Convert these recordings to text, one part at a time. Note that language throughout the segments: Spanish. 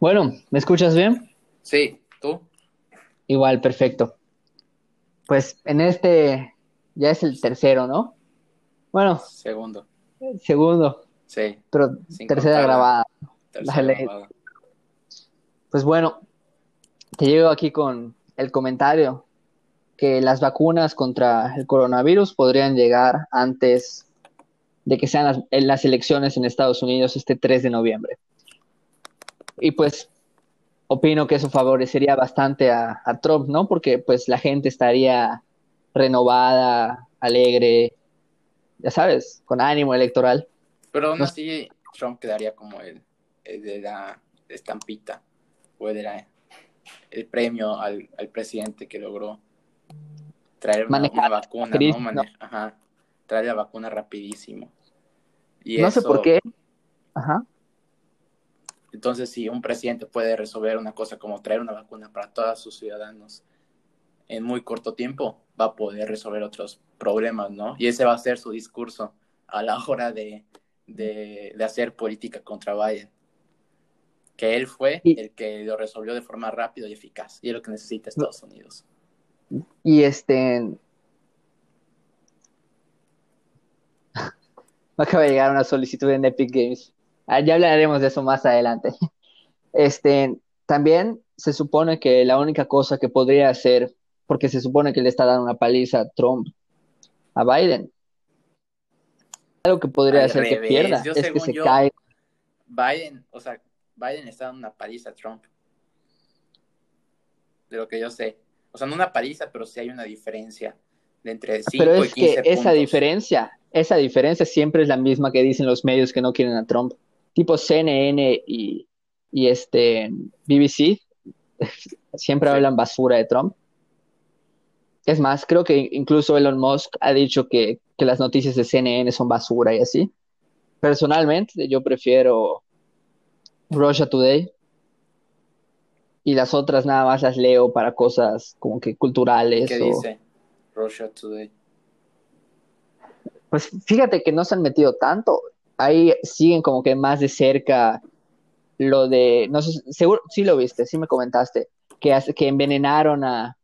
Bueno, ¿me escuchas bien? Sí, ¿tú? Igual, perfecto. Pues en este ya es el tercero, ¿no? Bueno, Segundo. segundo, Sí. pero tercera grabada. tercera Dale. grabada. Pues bueno, te llego aquí con el comentario que las vacunas contra el coronavirus podrían llegar antes de que sean las, en las elecciones en Estados Unidos este 3 de noviembre. Y pues opino que eso favorecería bastante a, a Trump, ¿no? Porque pues la gente estaría renovada, alegre, ya sabes, con ánimo electoral. Pero aún así, Trump quedaría como el, el de la estampita o el de la- el premio al, al presidente que logró traer una, Manejar una vacuna, ¿no? ¿no? Ajá, traer la vacuna rapidísimo. Y No sé por qué. Ajá. Entonces, si un presidente puede resolver una cosa como traer una vacuna para todos sus ciudadanos en muy corto tiempo, va a poder resolver otros problemas, ¿no? Y ese va a ser su discurso a la hora de, de, de hacer política contra Biden. Que él fue Y- el que lo resolvió de forma rápida y eficaz. Y es lo que necesita Estados Unidos. Y este. Me acaba de llegar una solicitud en Epic Games. Ah, ya hablaremos de eso más adelante. Este, también se supone que la única cosa que podría hacer, porque se supone que le está dando una paliza a Trump, a Biden, algo que podría Al hacer que pierda yo es que se yo- cae. Biden, o sea, Biden está dando una paliza a Trump. De lo que yo sé. O sea, no una paliza, pero sí hay una diferencia de entre 5 Pero y es 15 que esa diferencia, esa diferencia siempre es la misma que dicen los medios que no quieren a Trump. Tipo CNN y, y este BBC siempre Sí. hablan basura de Trump. Es más, creo que incluso Elon Musk ha dicho que, que las noticias de CNN son basura y así. Personalmente, yo prefiero Russia Today y las otras nada más las leo para cosas como que culturales ¿Qué o... dice Russia Today? Pues fíjate que no se han metido tanto. Ahí siguen como que más de cerca lo de, no sé, seguro, sí lo viste, sí me comentaste, que, que envenenaron a,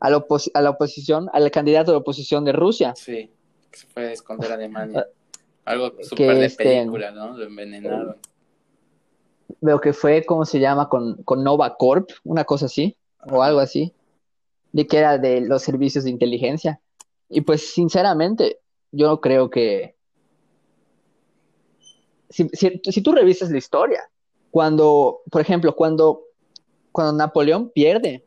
a, la a la oposición, al candidato de oposición de Rusia. Sí, que se fue a esconder a Alemania. Algo súper de este- película, ¿no? Lo envenenaron. Veo que fue, ¿cómo se llama? Con, con Nova Corp, una cosa así, o algo así, de que era de los servicios de inteligencia. Y pues sinceramente, yo creo que si, si, si tú revisas la historia, cuando, por ejemplo, cuando, cuando Napoleón pierde,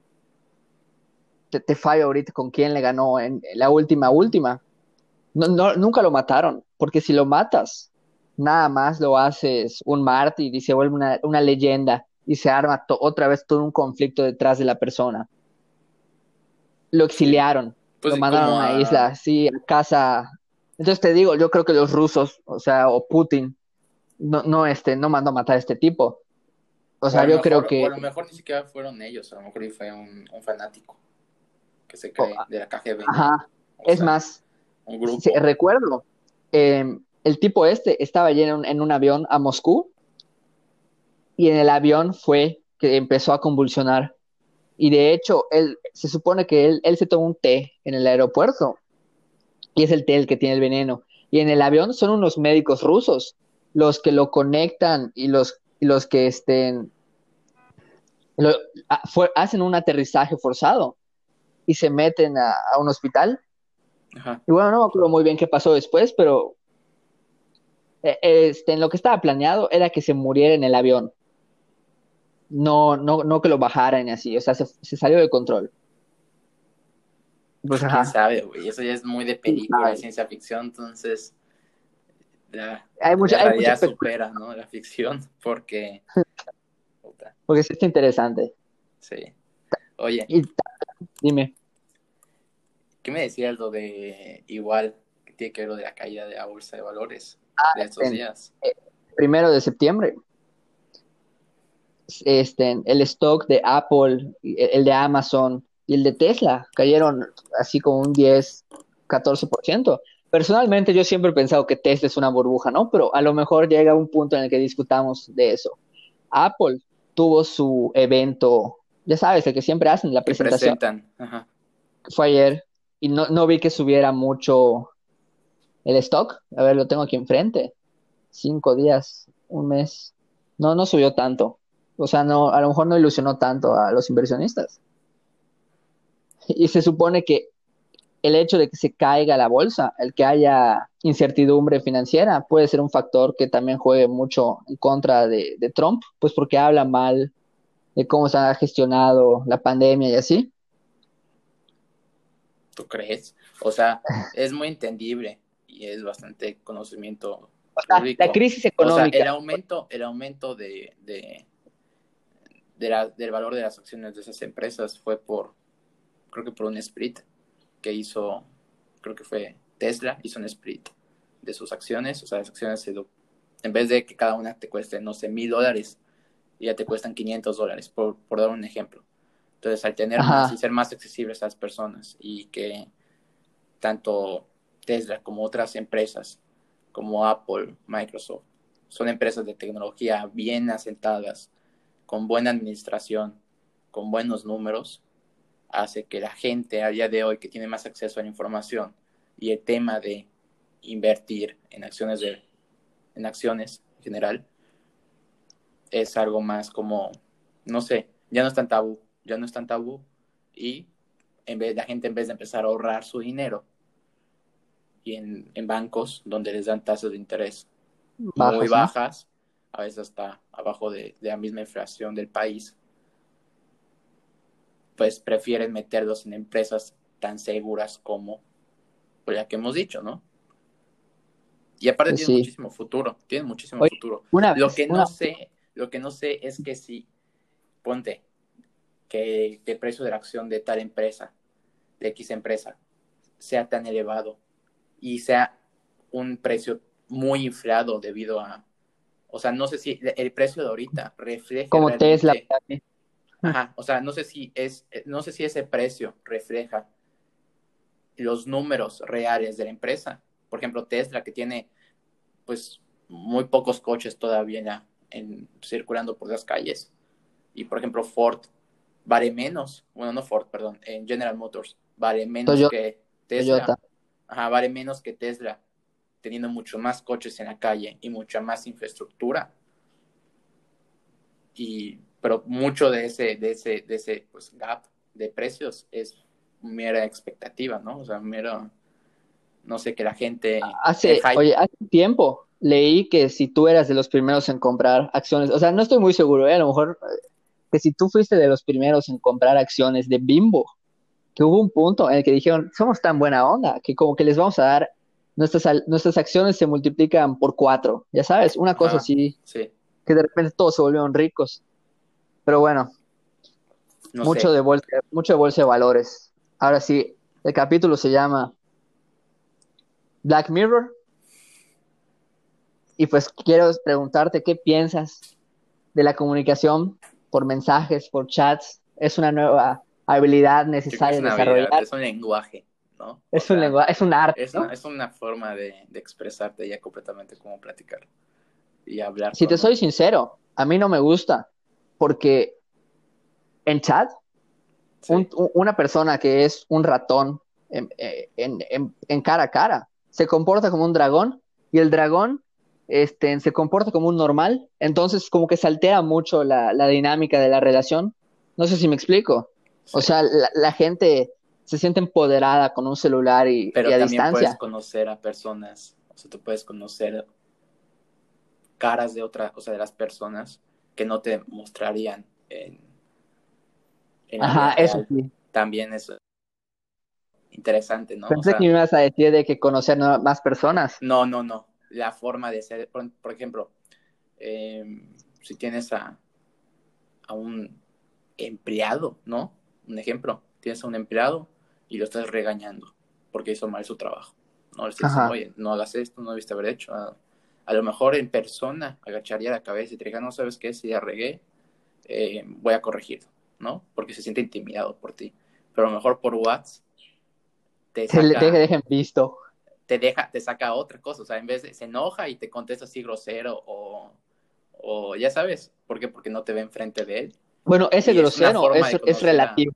te, te fallo ahorita con quién le ganó en la última, última. No, no, nunca lo mataron, porque si lo matas, nada más lo haces un mártir y se vuelve una, una leyenda y se arma otra vez todo un conflicto detrás de la persona. Lo exiliaron, Pues lo sí, mandaron a una isla, así, a casa. Entonces te digo, yo creo que los rusos, o sea, o Putin, no, no, este, no mandó a matar a este tipo. O sea, yo mejor- creo o que a lo mejor ni siquiera fueron ellos, a lo mejor fue un, un fanático que se cree Oh, de la KGB. Ajá, O es sea, más, Un grupo. sí, recuerdo, eh, el tipo este estaba lleno en un, en un avión a Moscú y en el avión fue que empezó a convulsionar. Y de hecho, él, se supone que él, él se tomó un té en el aeropuerto y es el té el que tiene el veneno. Y en el avión son unos médicos rusos los que lo conectan y los, y los que estén, lo- a- fue- hacen un aterrizaje forzado y se meten a, a un hospital. Ajá. Y bueno, no me acuerdo muy bien qué pasó después, pero eh, este, en lo que estaba planeado era que se muriera en el avión. No, no, no que lo bajaran y así, o sea, se, se salió de control. Pues ¿Quién ajá, sabe, güey? Eso ya es muy de película, de ciencia ficción, entonces la, hay mucha, la hay realidad mucha espe- supera, ¿no? La ficción, porque... Porque sí está interesante. sí. Oye, Y dime, ¿qué me decías lo de igual que tiene que ver lo de la caída de la bolsa de valores de estos en- días? primero de septiembre, este, el stock de Apple, y el de Amazon y el de Tesla cayeron así como un 10, 14%. Personalmente yo siempre he pensado que Tesla es una burbuja, ¿no? Pero a lo mejor llega un punto en el que discutamos de eso. Apple tuvo su evento, ya sabes, el que siempre hacen, la presentación, presentan. Ajá. fue ayer, y no, no vi que subiera mucho el stock. A ver, lo tengo aquí enfrente. Cinco días, un mes. No, no subió tanto. O sea, no, a lo mejor no ilusionó tanto a los inversionistas. Y se supone que el hecho de que se caiga la bolsa, el que haya incertidumbre financiera, puede ser un factor que también juegue mucho en contra de, de Trump, pues porque habla mal de cómo se ha gestionado la pandemia y así. ¿Tú crees? O sea, es muy entendible y es bastante conocimiento O sea, la crisis O sea, económica. el aumento, el aumento de, de, de la- del valor de las acciones de esas empresas fue por, creo que por un split que hizo, creo que fue Tesla, hizo un split de sus acciones. O sea, las acciones, se en vez de que cada una te cueste, no sé, mil dólares, ya te cuestan 500 dólares, por, por dar un ejemplo. Entonces, al tener Ajá. más y ser más accesibles a las personas y que tanto Tesla como otras empresas como Apple, Microsoft, son empresas de tecnología bien asentadas, con buena administración, con buenos números, hace que la gente a día de hoy que tiene más acceso a la información y el tema de invertir en acciones de en acciones en general es algo más como no sé, ya no es tan tabú, ya no es tan tabú y en vez la gente en vez de empezar a ahorrar su dinero y en, en bancos donde les dan tasas de interés Bajas, muy ¿no? bajas, a veces hasta abajo de, de la misma inflación del país, pues prefieren meterlos en empresas tan seguras como pues, la que hemos dicho, ¿no? Y aparte Pues tienen sí. muchísimo futuro, tienen muchísimo Oye, futuro. Una Lo vez, que no sé, lo que no sé es que si, ponte, que el precio de la acción de tal empresa, de X empresa, sea tan elevado y sea un precio muy inflado debido a, o sea, no sé si el precio de ahorita refleja como Tesla. Ajá, o sea, no sé si es, no sé si ese precio refleja los números reales de la empresa. Por ejemplo, Tesla, que tiene pues muy pocos coches todavía en, la- en- circulando por las calles. Y por ejemplo, Ford vale menos, bueno, no Ford, perdón, en General Motors vale menos Toyota. que Tesla. Toyota. Ajá, vale menos que Tesla, teniendo mucho más coches en la calle y mucha más infraestructura. Y, pero mucho de ese, de ese, de ese pues, gap de precios es mera expectativa, ¿no? O sea, mero, no sé, que la gente... Hace, el hype- oye, hace tiempo leí que si tú eras de los primeros en comprar acciones, o sea, no estoy muy seguro, ¿eh? A lo mejor eh, que si tú fuiste de los primeros en comprar acciones de Bimbo, que hubo un punto en el que dijeron, somos tan buena onda, que como que les vamos a dar, nuestras, nuestras acciones se multiplican por cuatro, ya sabes, una cosa así, Sí, que de repente todos se volvieron ricos. Pero bueno, no mucho sé. de bolsa, mucho de bolsa de valores. Ahora sí, el capítulo se llama Black Mirror. Y pues quiero preguntarte qué piensas de la comunicación por mensajes, por chats. Es una nueva habilidad necesaria es una desarrollar. habilidad, es un lenguaje, ¿no? O Es un sea, lenguaje, es un arte, Es ¿no? una, es una forma de, de expresarte ya completamente como platicar y hablar. Si te soy sincero, a mí no me gusta porque en chat Sí. un- un- una persona que es un ratón en, en- en- en cara a cara se comporta como un dragón y el dragón este, se comporta como un normal, entonces como que se altera mucho la, la dinámica de la relación. No sé si me explico. O sea, la, la gente se siente empoderada con un celular y, Pero y a también distancia. puedes conocer a personas, o sea, tú puedes conocer caras de otra, o sea, de las personas que no te mostrarían en, en Ajá, eso sí. También es interesante, ¿no? O Pensé sea, que me ibas a decir de que conocer no- más personas. no, no, no. La forma de ser, por, por ejemplo, eh, si tienes a, a un empleado, ¿no? Un ejemplo, tienes a un empleado y lo estás regañando porque hizo mal su trabajo. No le diciendo, oye, no hagas esto, no debiste haber hecho. A, a lo mejor en persona agacharía la cabeza y te diría, no sabes qué, si ya regué, eh, voy a corregirlo, ¿no? Porque se siente intimidado por ti. Pero a lo mejor por WhatsApp te saca, te dejen visto. te deja, te saca otra cosa, o sea, en vez de se enoja y te contesta así grosero o, o ya sabes, ¿por qué? Porque no te ve enfrente de él. Bueno, ese Y es grosero es, es a- relativo,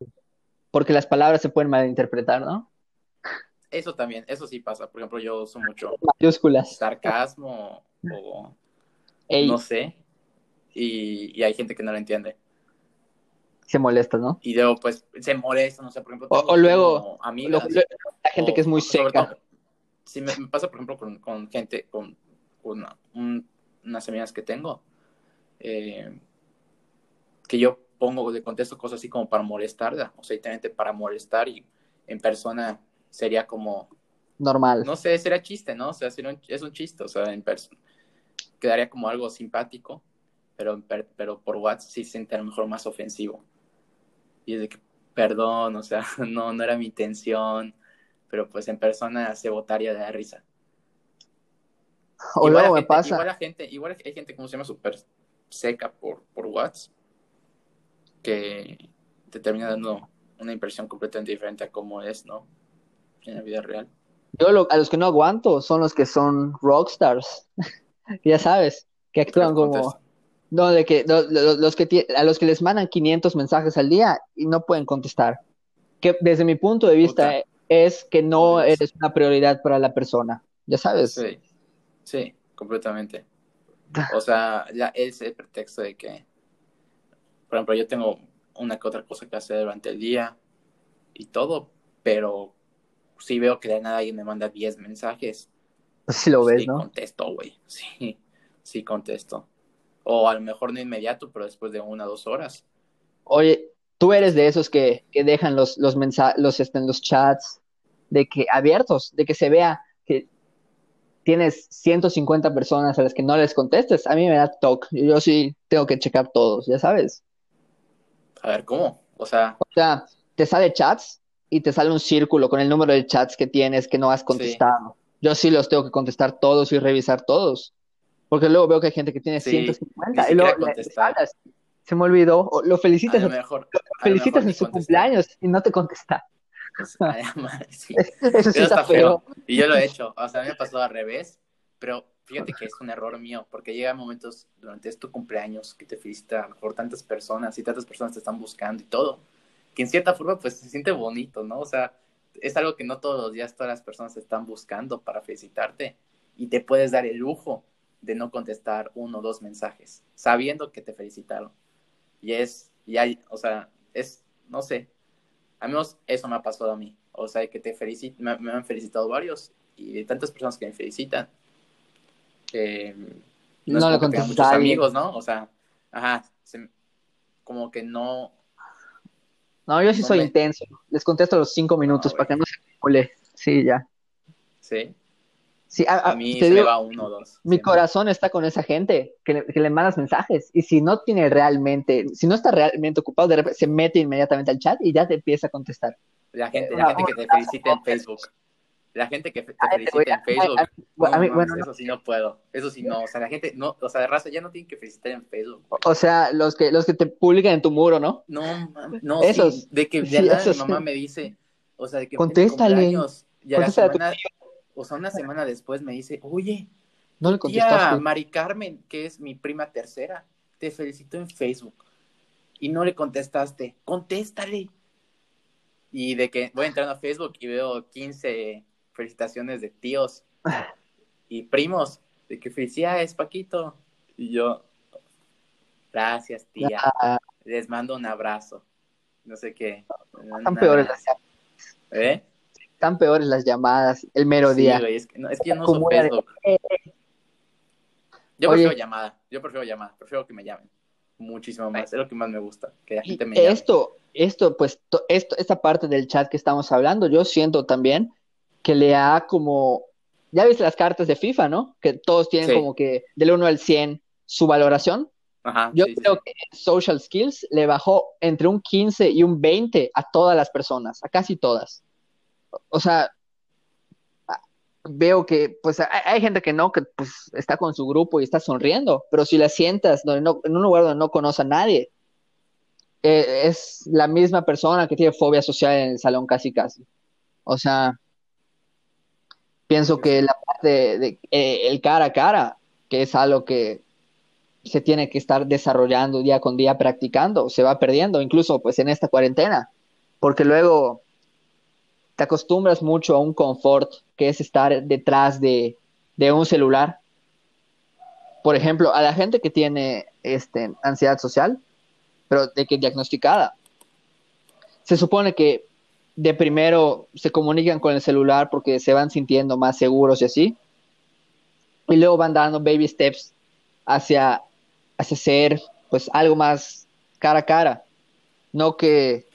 porque las palabras se pueden malinterpretar, ¿no? Eso también, eso sí pasa. Por ejemplo, yo uso mucho Mayúsculas. sarcasmo o Ey, no sé, y, y hay gente que no lo entiende. se molesta, ¿no? Y luego, pues, se molesta, no sé, por ejemplo, O- o luego- tengo Lo- amigas, lo- la gente que es muy seca. todo, sí, me, me pasa, por ejemplo, con, con gente, con una- un- unas amigas que tengo, eh, que yo pongo, le contesto cosas así como para molestarla, o sea, para molestar y en persona sería como, Normal. no sé, sería chiste, ¿no? O sea, sería un- es un chiste, o sea, en persona quedaría como algo simpático, pero, pero por WhatsApp sí se siente a lo mejor más ofensivo. Y es de que, perdón, o sea, no, no era mi intención, pero pues en persona se botaría de la risa. O Igual luego la me gente- pasa. Igual la gente, igual hay gente, como se llama, súper seca por, por WhatsApp, que te termina dando una impresión completamente diferente a cómo es, ¿no? En la vida real. Yo lo- a los que no aguanto son los que son rockstars. ya sabes, que actúan como... No, de que lo- lo- los que a los que les mandan 500 mensajes al día y no pueden contestar. Que desde mi punto de vista Puta. es que no eres una prioridad para la persona. Ya sabes. Sí, sí, completamente. O sea, ya es el pretexto de que, por ejemplo, yo tengo una que otra cosa que hacer durante el día y todo, pero si veo que de nada alguien me manda 10 mensajes, sí lo ves, sí ¿no? contesto, güey. Sí, sí contesto. O a lo mejor no inmediato, pero después de una o dos horas. Oye, tú eres de esos que, que dejan los, los mensajes, los, este, los chats de que abiertos, de que se vea que tienes 150 personas a las que no les contestes. A mí me da toque. Yo sí tengo que checar todos, ya sabes. A ver, ¿cómo? O sea, O sea, te sale chats y te sale un círculo con el número de chats que tienes que no has contestado. Yo sí los tengo que contestar todos y revisar todos. Porque luego veo que hay gente que tiene Sí, 150 ni y luego le- hablas, se me olvidó, o lo a felicitas, lo a- mejor, lo a lo felicitas mejor en su cumpleaños y no te contesta. Ay, madre, sí. Eso sí Eso está feo. Y yo lo he hecho. O sea, me pasó al revés. Pero fíjate que es un error mío. Porque llega momentos durante tu cumpleaños que te felicita por tantas personas y tantas personas te están buscando y todo. Que en cierta forma, pues se siente bonito, ¿no? O sea, es algo que no todos los días todas las personas están buscando para felicitarte. Y te puedes dar el lujo de no contestar uno o dos mensajes, sabiendo que te felicitaron. Y es, y hay, o sea, es, no sé, al menos eso me ha pasado a mí. O sea, que te felicit me, me han felicitado varios y de tantas personas que me felicitan. eh, no, No es contestas muchos amigos, ¿no? O sea, ajá, se- como que no. No, yo sí No soy me- intenso. Les contesto a los cinco minutos güey. para que no se acumule. Sí, ya. Sí, Sí, a, a a- mí te se me digo, va uno o dos. mi siempre. corazón está con esa gente que le, que le mandas mensajes y si no tiene realmente, si no está realmente ocupado, de repente se mete inmediatamente al chat y ya te empieza a contestar. La gente, Eh, la gente que te felicita en Facebook. La gente que fe- te felicita en a- Facebook. a- mí, bueno, eso sí no puedo. Eso sí no. O sea, la gente, no, o sea, de raza ya no tienen que felicitar en Facebook. o sea, los que, los que te publican en tu muro, ¿no? No, mames, no, Esos. sí, de que de Sí, la nada esos mi mamá sí. me dice, o sea, de que Contéstale. feliz cumpleaños, y a la semana, o sea, una semana después me dice, oye, No le tía contestaste. Mari Carmen, que es mi prima tercera, te felicitó en Facebook y no le contestaste, contéstale. Y de que voy entrando a Facebook y veo 15 felicitaciones de tíos y primos, de que felicidades, Paquito. Y yo, gracias, tía. Ah, Les mando un abrazo. No sé qué. están peores las abrazo. ¿Eh? están peores las llamadas, el mero Sí, día. güey, es que, no, es que yo no uso de- Facebook. Yo Oye. prefiero llamada. Yo prefiero llamada. Prefiero que me llamen. Muchísimo más. Es lo que más me gusta. Que la gente me llame. Esto, esto, pues, to- esto, esta parte del chat que estamos hablando, yo siento también que le ha como, ya viste las cartas de FIFA, ¿no? Que todos tienen Sí. como que del 1 al 100 su valoración. Ajá. Yo sí, creo sí. que Social Skills le bajó entre un 15 y un 20 a todas las personas, a casi todas. O sea, veo que pues hay, hay gente que no, que pues está con su grupo y está sonriendo, pero si la sientas donde no- en un lugar donde no conoce a nadie, eh, es la misma persona que tiene fobia social en el salón casi casi. O sea, pienso que la parte de, eh, el cara a cara, que es algo que se tiene que estar desarrollando día con día, practicando, se va perdiendo, incluso pues en esta cuarentena, porque luego te acostumbras mucho a un confort que es estar detrás de, de un celular. Por ejemplo, a la gente que tiene este, ansiedad social, pero de que diagnosticada, se supone que de primero se comunican con el celular porque se van sintiendo más seguros y así, y luego van dando baby steps hacia hacia ser pues algo más cara a cara, no que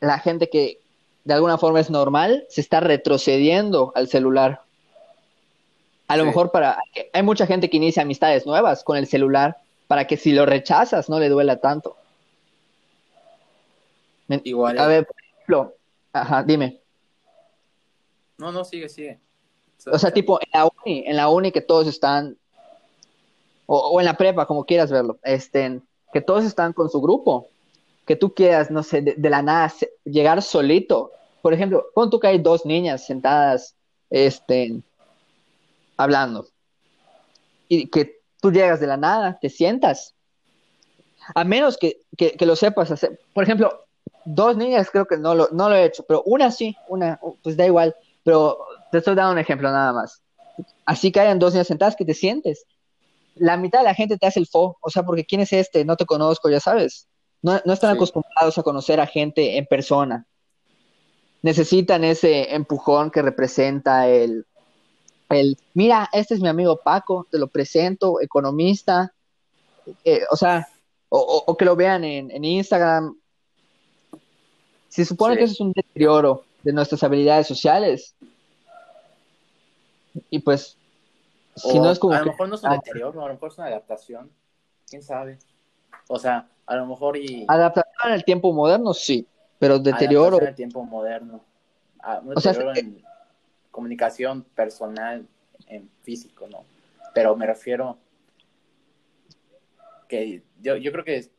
la gente que de alguna forma es normal se está retrocediendo al celular. A lo mejor para hay mucha gente que inicia amistades nuevas con el celular para que si lo rechazas no le duela tanto. Igual. A ver, por ejemplo, ajá, dime. No, no, sigue, sigue. O sea, tipo en la uni, en la uni que todos están o, en la prepa, como quieras verlo, este, que todos están con su grupo, que tú quieras, no sé, de, la nada llegar solito. Por ejemplo, pon tú que hay dos niñas sentadas, este, hablando, y que tú llegas de la nada, te sientas, a menos que, que, lo sepas hacer. Por ejemplo, dos niñas creo que no lo, no lo he hecho, pero una sí, una, pues da igual, pero te estoy dando un ejemplo nada más. Así que hayan dos niñas sentadas que te sientes la mitad de la gente te hace el fo, o sea, porque ¿quién es este? No te conozco, ya sabes. No, están acostumbrados a conocer a gente en persona. Necesitan ese empujón que representa el, el mira, este es mi amigo Paco, te lo presento, economista, eh, o sea, o, que lo vean en, Instagram. Se supone que eso es un deterioro de nuestras habilidades sociales. Y pues si no es como a lo mejor no es un deterioro, a lo mejor es una adaptación. ¿Quién sabe? O sea, a lo mejor y... Adaptación en el tiempo moderno, sí, pero deterioro... en el tiempo moderno. Ah, o sea, en comunicación personal, en físico, ¿no? Pero me refiero que yo, yo creo que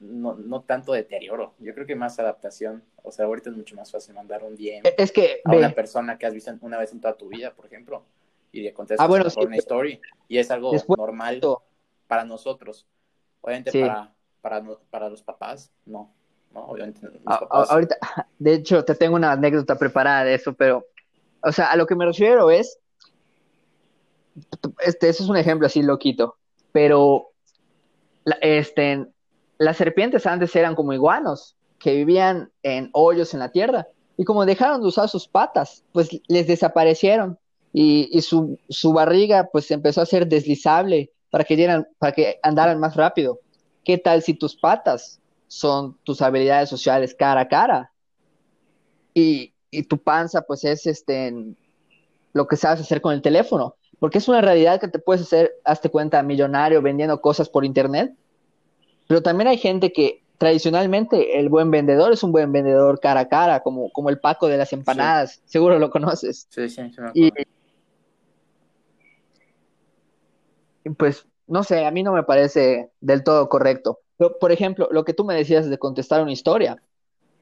no, no tanto deterioro, yo creo que más adaptación. O sea, ahorita es mucho más fácil mandar un DM es que, a una persona que has visto una vez en toda tu vida, por ejemplo y le contestas ah, bueno, una story. Y es algo normal para nosotros. Obviamente para, para, para, los papás, no. no obviamente los papás. Ahorita, de hecho, te tengo una anécdota preparada de eso, pero, o sea, a lo que me refiero es, este, eso es un ejemplo así loquito, pero, este, las serpientes antes eran como iguanos, que vivían en hoyos en la tierra, y como dejaron de usar sus patas, pues les desaparecieron y, su, barriga pues empezó a ser deslizable para que, dieran, para que andaran más rápido. ¿Qué tal si tus patas son tus habilidades sociales cara a cara? Y, y tu panza pues es este, lo que sabes hacer con el teléfono, porque es una realidad que te puedes hacer, hazte cuenta, millonario vendiendo cosas por internet, pero también hay gente que tradicionalmente el buen vendedor es un buen vendedor cara a cara, como, como el Paco de las empanadas, seguro lo conoces. Sí, sí, sí y, pues, no sé, a mí no me parece del todo correcto. Pero, por ejemplo, lo que tú me decías de contestar una historia,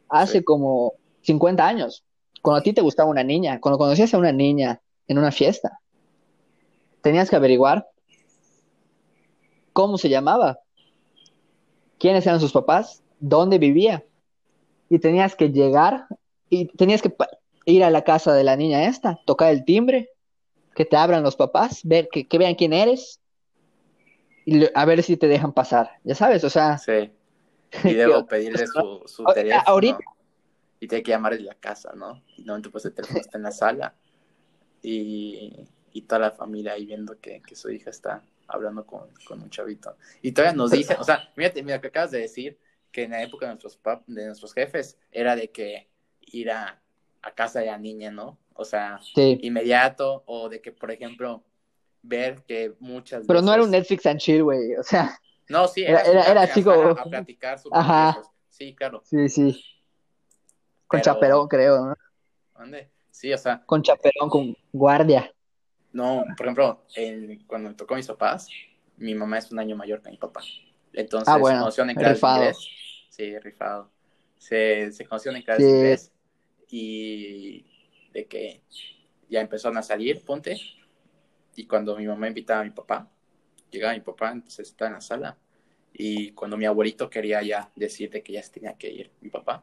hace como 50 años, cuando a ti te gustaba una niña, cuando conocías a una niña en una fiesta, tenías que averiguar cómo se llamaba, quiénes eran sus papás, dónde vivía. Y tenías que llegar y tenías que ir a la casa de la niña esta, tocar el timbre, que te abran los papás, ver que vean quién eres, y a ver si te dejan pasar, ya sabes, o sea. Sí. Y debo pedirle su, su teléfono. Ahorita. Y tiene que llamar en la casa, ¿no? Y no, pues el teléfono está en la sala. Y, y toda la familia ahí viendo que, que su hija está hablando con, con, un chavito. Y todavía nos dicen, o sea, mira, mira que acabas de decir que en la época de nuestros, de nuestros jefes era de que ir a, a casa de la niña, ¿no? O sea, inmediato, o de que, por ejemplo, ver que muchas Pero no era un Netflix and chill, güey, o sea... No, sí, era, era, era, así como... A, platicar sobre Ajá. Sí, claro. Sí, sí. Con chaperón, creo, ¿no? ¿Dónde? Sí, o sea... Con chaperón, con guardia. No, por ejemplo, cuando me tocó a mis papás, mi mamá es un año mayor que mi papá. Entonces, ah, bueno, se en clases inglés. Sí, rifado. Se, se conocieron en clases sí. inglés y de que ya empezaron a salir, ponte, y cuando mi mamá invitaba a mi papá, llegaba mi papá, entonces estaba en la sala. Y cuando mi abuelito quería ya decirte que ya se tenía que ir, mi papá,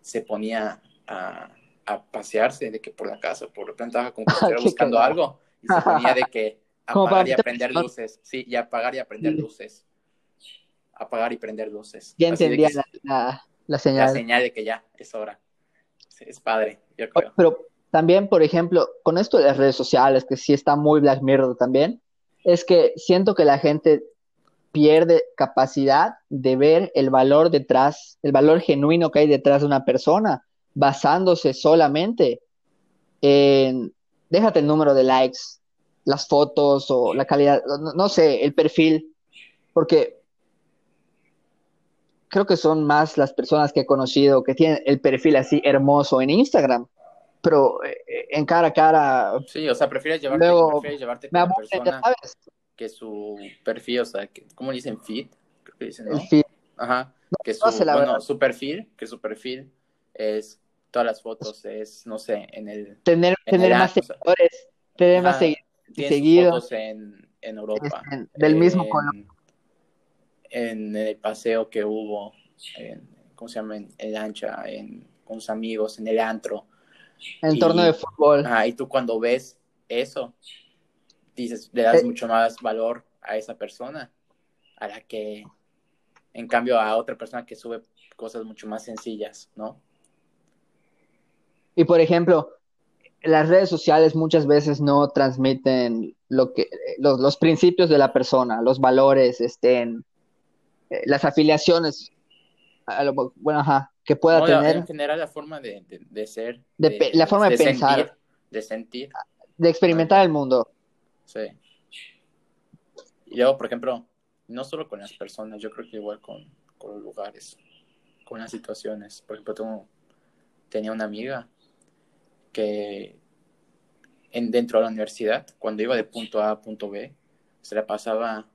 se ponía a, a pasearse de que por la casa, por lo tanto estaba como que estuviera buscando algo. Y se ponía de que apagar y aprender luces. Sí, y apagar y aprender luces. Apagar y prender luces. Ya entendía la, la, la, señal. La señal de que ya es hora. Sí, es padre, yo creo. Pero también, por ejemplo, con esto de las redes sociales, que sí está muy Black Mirror también, es que siento que la gente pierde capacidad de ver el valor detrás, el valor genuino que hay detrás de una persona, basándose solamente en, déjate el número de likes, las fotos o la calidad, no, no sé, el perfil, porque creo que son más las personas que he conocido que tienen el perfil así hermoso en Instagram, pero eh, en cara a cara. Sí, o sea, prefieres llevarte, luego, prefieres llevarte con la persona ¿sabes? que su perfil, o sea, que, ¿cómo le dicen? Feed, creo que dicen, ¿no? El feed. Ajá, que su, no sé, la bueno, verdad. su perfil, que su perfil es, todas las fotos es, no sé, en el, Tener, En tener el más app, o sea, seguidores, tener más ajá, seguidos, fotos en, en Europa. este, del mismo color. En el paseo que hubo, en, ¿cómo se llama? En, lancha, en, con sus amigos, en el antro. en y- torno de fútbol. Ajá, y tú cuando ves eso, dices, le das Eh. mucho más valor a esa persona, a la que, en cambio, a otra persona que sube cosas mucho más sencillas, ¿no? Y por ejemplo, las redes sociales muchas veces no transmiten lo que, los, los principios de la persona, los valores, estén, eh, las afiliaciones, a lo- bueno, ajá, que pueda No, tener, en general, la forma de, de- de ser, De la forma de pensar. sentir, de sentir, de experimentar el mundo. sí. Y luego, por ejemplo, no solo con las personas, yo creo que igual con, con los lugares, con las situaciones. Por ejemplo, tengo- tenía una amiga que en, dentro de la universidad, cuando iba de punto A a punto B, se la pasaba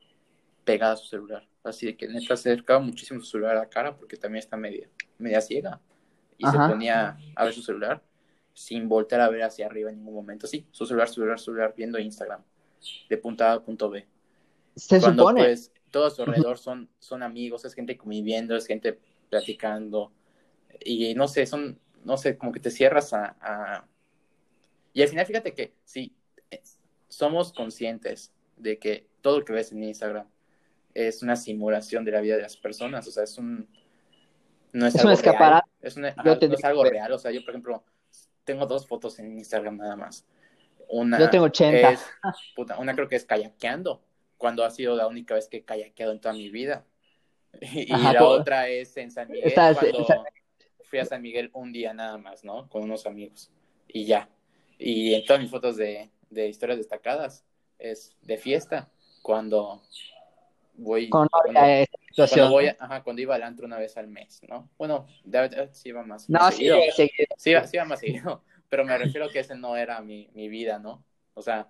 pegada a su celular. Así de que neta se acercaba muchísimo su celular a la cara porque también está media, media ciega. Y Ajá. se ponía a ver su celular sin voltear a ver hacia arriba en ningún momento. Sí, su celular, celular, celular, viendo Instagram. De punto A a punto B. Se Cuando supone, pues todo a su alrededor son, son amigos, es gente conviviendo, es gente platicando. Y no sé, son, no sé, como que te cierras a... a... Y al final fíjate que sí, eh, somos conscientes de que todo lo que ves en Instagram es una simulación de la vida de las personas, o sea, es un... No es, Es un algo escaparate. real, es, una- Yo no es algo real, o sea, yo por ejemplo tengo dos fotos en Instagram nada más. Una yo tengo 80. es, puta, una creo que es kayakeando, cuando ha sido la única vez que he kayakeado en toda mi vida. Y, Ajá, la otra es en San Miguel, Estás- cuando fui a San Miguel un día nada más, ¿no? Con unos amigos. Y ya. Y en todas mis fotos de, de historias destacadas es de fiesta, cuando voy... Con cuando- cuando voy, a- ajá, cuando iba al antro una vez al mes, ¿no? Bueno, de- de- sí iba más. No, más sí, seguido. sí, Sí, iba- sí iba más seguido, pero me refiero que ese no era mi, mi vida, ¿no? O sea,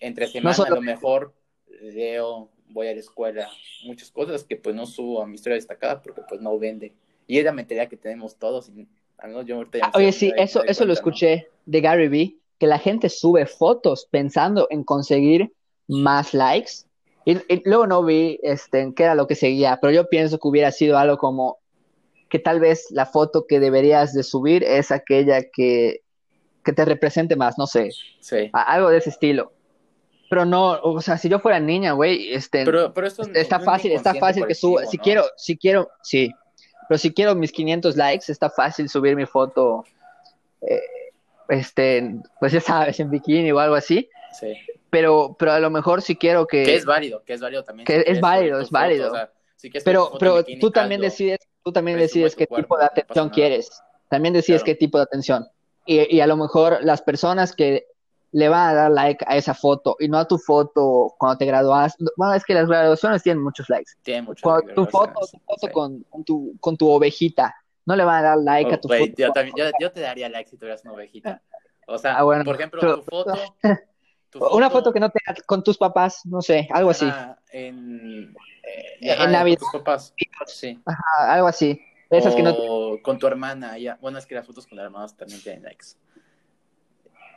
entre semana solo- a lo mejor leo, voy a la escuela, muchas cosas que pues no subo a mi historia destacada porque pues no vende. Y es la mentalidad que tenemos todos. y, menos yo ahorita ya Ah, Oye, sí, eso, eso lo cuenta, ¿no? escuché de Gary Vee, que la gente sube fotos pensando en conseguir más likes. Y, y luego no vi este, en qué era lo que seguía, pero yo pienso que hubiera sido algo como que tal vez la foto que deberías de subir es aquella que, que te represente más, no sé, Sí. a- algo de ese estilo. Pero no, o sea, si yo fuera niña, güey, este, Pero, pero esto está no fácil, está fácil que suba. Si ¿no? quiero, si quiero, sí. Pero si quiero mis 500 likes, está fácil subir mi foto, eh, este, pues ya sabes, en bikini o algo así. Sí. Pero, pero a lo mejor si quiero que, Que es válido, que es válido también. que si es válido, es válido. o sea, si pero, pero bikini, tú también decides, tú también decides qué cuerpo, tipo de atención quieres. También decides Claro. qué tipo de atención. Y, y a lo mejor las personas que le van a dar like a esa foto y no a tu foto cuando te graduas, bueno, es que las graduaciones tienen muchos likes. Tiene mucho Cuando que tu foto, tu foto sí. con, con tu, con tu ovejita, no le van a dar like a Oh, tu foto. yo, también, yo, yo te daría like si tuvieras una ovejita. O sea, Ah, bueno, por ejemplo, pero- tu foto. tu Una foto que no tenga con tus papás, no sé, algo así, en, eh, En ajá, Navidad. Con tus papás. Sí. Ajá, algo así. Esas que no con tu hermana. Ya. Bueno, es que las fotos con las hermanas también tienen likes.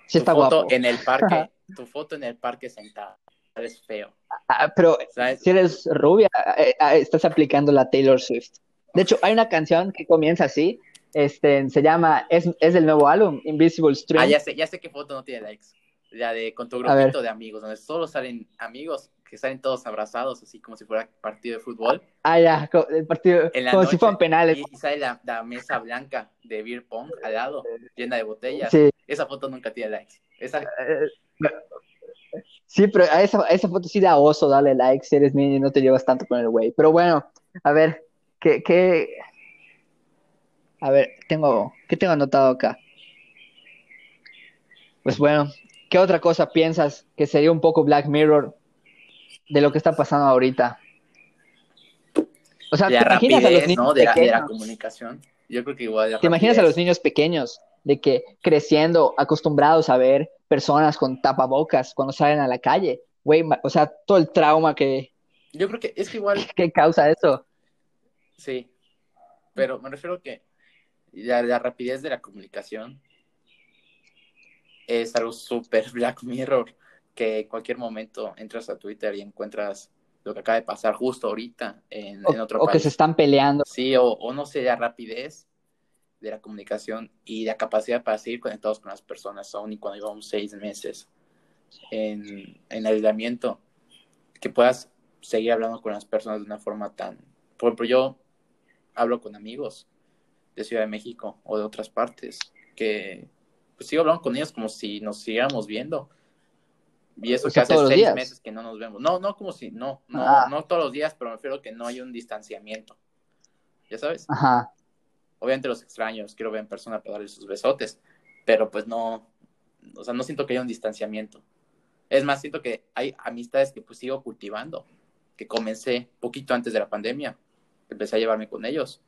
Sí tu está foto guapo. en el parque. tu foto en el parque sentada. es feo. Ah, pero ¿Sabes? si eres rubia, eh, eh, estás aplicando la Taylor Swift. De hecho, hay una canción que comienza así, este, se llama, es, es del nuevo álbum, Invisible String. Ah, ya sé, ya sé qué foto no tiene likes. La de con tu grupito de amigos, donde solo salen amigos que salen todos abrazados, así como si fuera partido de fútbol. Ah, ya, el partido, En la como si fueran penales. Y, y sale la, la mesa blanca de beer pong al lado, llena de botellas. Sí, Esa foto nunca tiene likes. Esa, sí, pero a esa, a esa foto sí da oso darle like si eres niño y no te llevas tanto con el güey. Pero bueno, a ver, ¿qué, qué? A ver, tengo, ¿qué tengo anotado acá? Pues bueno, ¿qué otra cosa piensas que sería un poco Black Mirror de lo que está pasando ahorita? O sea, de ¿te la imaginas a los rapidez, niños ¿no? De la, de la pequeños? comunicación. Yo creo que igual. ¿Te imaginas a rapidez. los niños pequeños de que creciendo, acostumbrados a ver personas con tapabocas cuando salen a la calle? Güey, o sea, todo el trauma que, Yo creo que es que igual, que causa eso. sí. Pero me refiero que la, la rapidez de la comunicación es algo súper Black Mirror. Que en cualquier momento entras a Twitter y encuentras lo que acaba de pasar justo ahorita en, O, en otro o que país. se están peleando. Sí, o, o no sé, la rapidez de la comunicación y la capacidad para seguir conectados con las personas, aún y cuando llevamos seis meses en, en aislamiento, que puedas seguir hablando con las personas de una forma tan... Por ejemplo, yo hablo con amigos de Ciudad de México o de otras partes, que pues sigo hablando con ellos como si nos siguiéramos viendo. Y eso O que hace seis días. meses que no nos vemos. No, no como si, no, no, Ah. no todos los días, pero me refiero que no hay un distanciamiento. ¿Ya sabes? Ajá. obviamente los extraños, quiero ver en persona para darles sus besotes, pero pues no, o sea, no siento que haya un distanciamiento. Es más, siento que hay amistades que pues sigo cultivando, que comencé poquito antes de la pandemia, empecé a llevarme con ellos.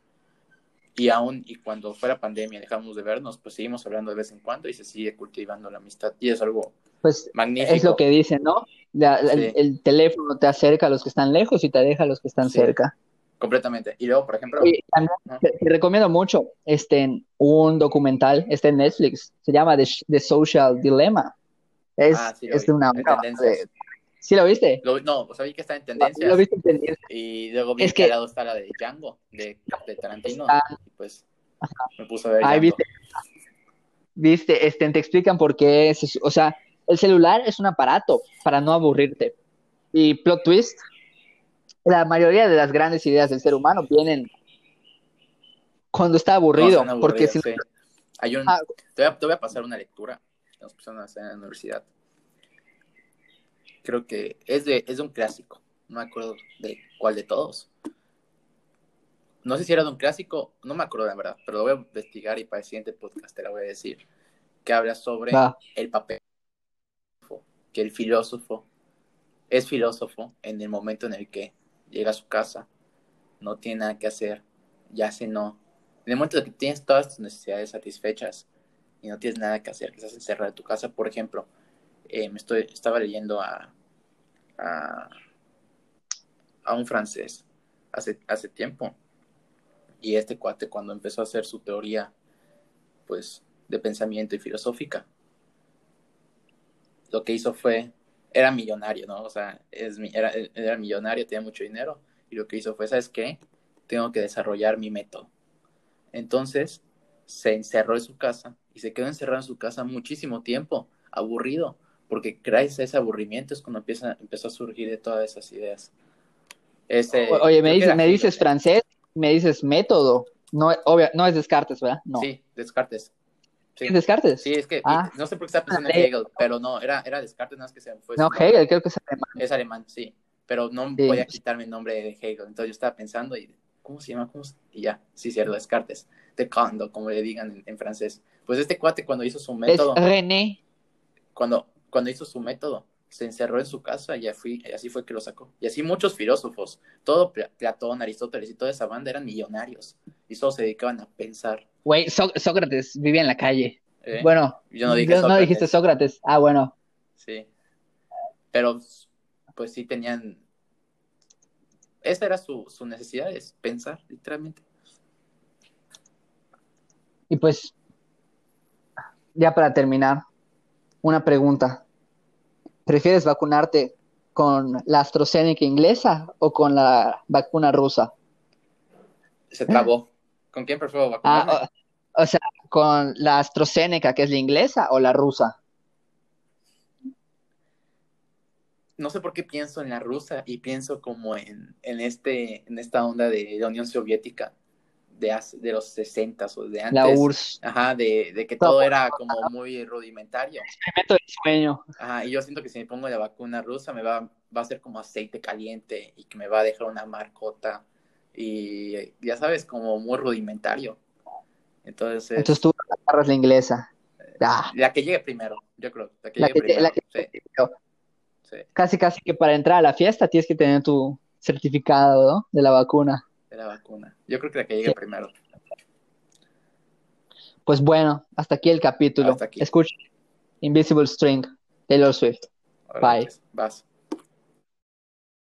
Y aún, y cuando fue la pandemia, dejamos de vernos, pues seguimos hablando de vez en cuando y se sigue cultivando la amistad. Y es algo Pues magnífico. es lo que dicen, ¿no? La- la- Sí. el, el teléfono te acerca a los que están lejos y te aleja a los que están Sí. cerca. Completamente. Y luego, por ejemplo, Oye, también te, te recomiendo mucho este, un documental, está en Netflix, se llama The, The Social Dilemma. Es, Ah, sí, es de una hora de- ¿Sí lo viste? lo- no, o sea, vi que está en ¿Lo tendencias. viste en tendencias? Y luego vi Es que que- al lado está la de Django, de, de Tarantino. Está- Y pues me puso a ver Ahí viste, viste, este, te explican por qué es, o sea, el celular es un aparato para no aburrirte. Y plot twist, la mayoría de las grandes ideas del ser humano vienen cuando está No, aburrido, suena porque si sí. Hay un, Ah. te, voy a, te voy a pasar una lectura a hacer en la universidad. Creo que es de, es de un clásico. No me acuerdo de cuál de todos. No sé si era de un clásico, no me acuerdo la verdad, pero lo voy a investigar y para el siguiente podcast te la voy a decir. Que habla sobre el papel que el filósofo es filósofo en el momento en el que llega a su casa, no tiene nada que hacer, ya cenó. En el momento en que tienes todas tus necesidades satisfechas y no tienes nada que hacer, que estás encerrado en tu casa, por ejemplo, eh, me estoy, estaba leyendo a, a, a un francés hace, hace tiempo y este cuate cuando empezó a hacer su teoría pues de pensamiento y filosófica lo que hizo fue era millonario, ¿no? O sea, es, era millonario, tenía mucho dinero, y lo que hizo fue, ¿sabes qué? Tengo que desarrollar mi método. Entonces, se encerró en su casa, y se quedó encerrado en su casa muchísimo tiempo, aburrido, porque gracias a ese aburrimiento es cuando empieza, empezó a surgir de todas esas ideas. Ese, O- Oye, me dices, me ¿eh? francés, me dices método. No, obvia- no es Descartes, ¿verdad? No. Sí, Descartes. Sí. ¿Es Descartes? Sí, es que Ah. no sé por qué estaba pensando en Hegel. Hegel, pero no, era, era Descartes, nada más que se fue. No, nombre. Hegel, creo que es alemán. Es alemán, sí. Pero no Sí. voy a quitarme el nombre de Hegel. Entonces yo estaba pensando y, ¿cómo se llama? ¿Cómo se- Y ya, sí, cierto, Descartes. De Condo, como le digan en, en francés. Pues este cuate cuando hizo su Es método, René. cuando, cuando hizo su método, se encerró en su casa y, fui, y así fue que lo sacó. Y así muchos filósofos, todo Pla- Platón, Aristóteles y toda esa banda eran millonarios. Y solo se dedicaban a pensar. Güey, Só- Sócrates vivía en la calle. ¿eh? Bueno, Yo no dije no Sócrates. dijiste Sócrates. Ah, bueno. Sí. Pero, pues sí tenían. Esa era su, su necesidad, es pensar, literalmente. Y pues, ya para terminar, una pregunta. ¿Prefieres vacunarte con la AstraZeneca inglesa o con la vacuna rusa? Se trabó. ¿Con quién prefiero vacunarme? Ah, o, o sea, con la AstraZeneca, que es la inglesa, o la rusa. no sé por qué pienso en la rusa y pienso como en, en, este, en esta onda de la Unión Soviética de, hace- de los 60 o de antes. La URSS. Ajá, de, de que todo era como muy rudimentario. Experimento del sueño. Ajá, y yo siento que si me pongo la vacuna rusa me va, va a ser como aceite caliente y que me va a dejar una marcota y ya sabes, como muy rudimentario. Entonces, Entonces tú agarras la inglesa. Ah, la que llegue primero, yo creo, la que la llegue que- primero. la que- sí, sí, casi, casi que para entrar a la fiesta tienes que tener tu certificado, ¿no? De la vacuna. De la vacuna. Yo creo que la que llegue Sí. primero. Pues bueno, hasta aquí el capítulo. Hasta aquí. Escucha Invisible String, Taylor Swift. Bye. pues, vas.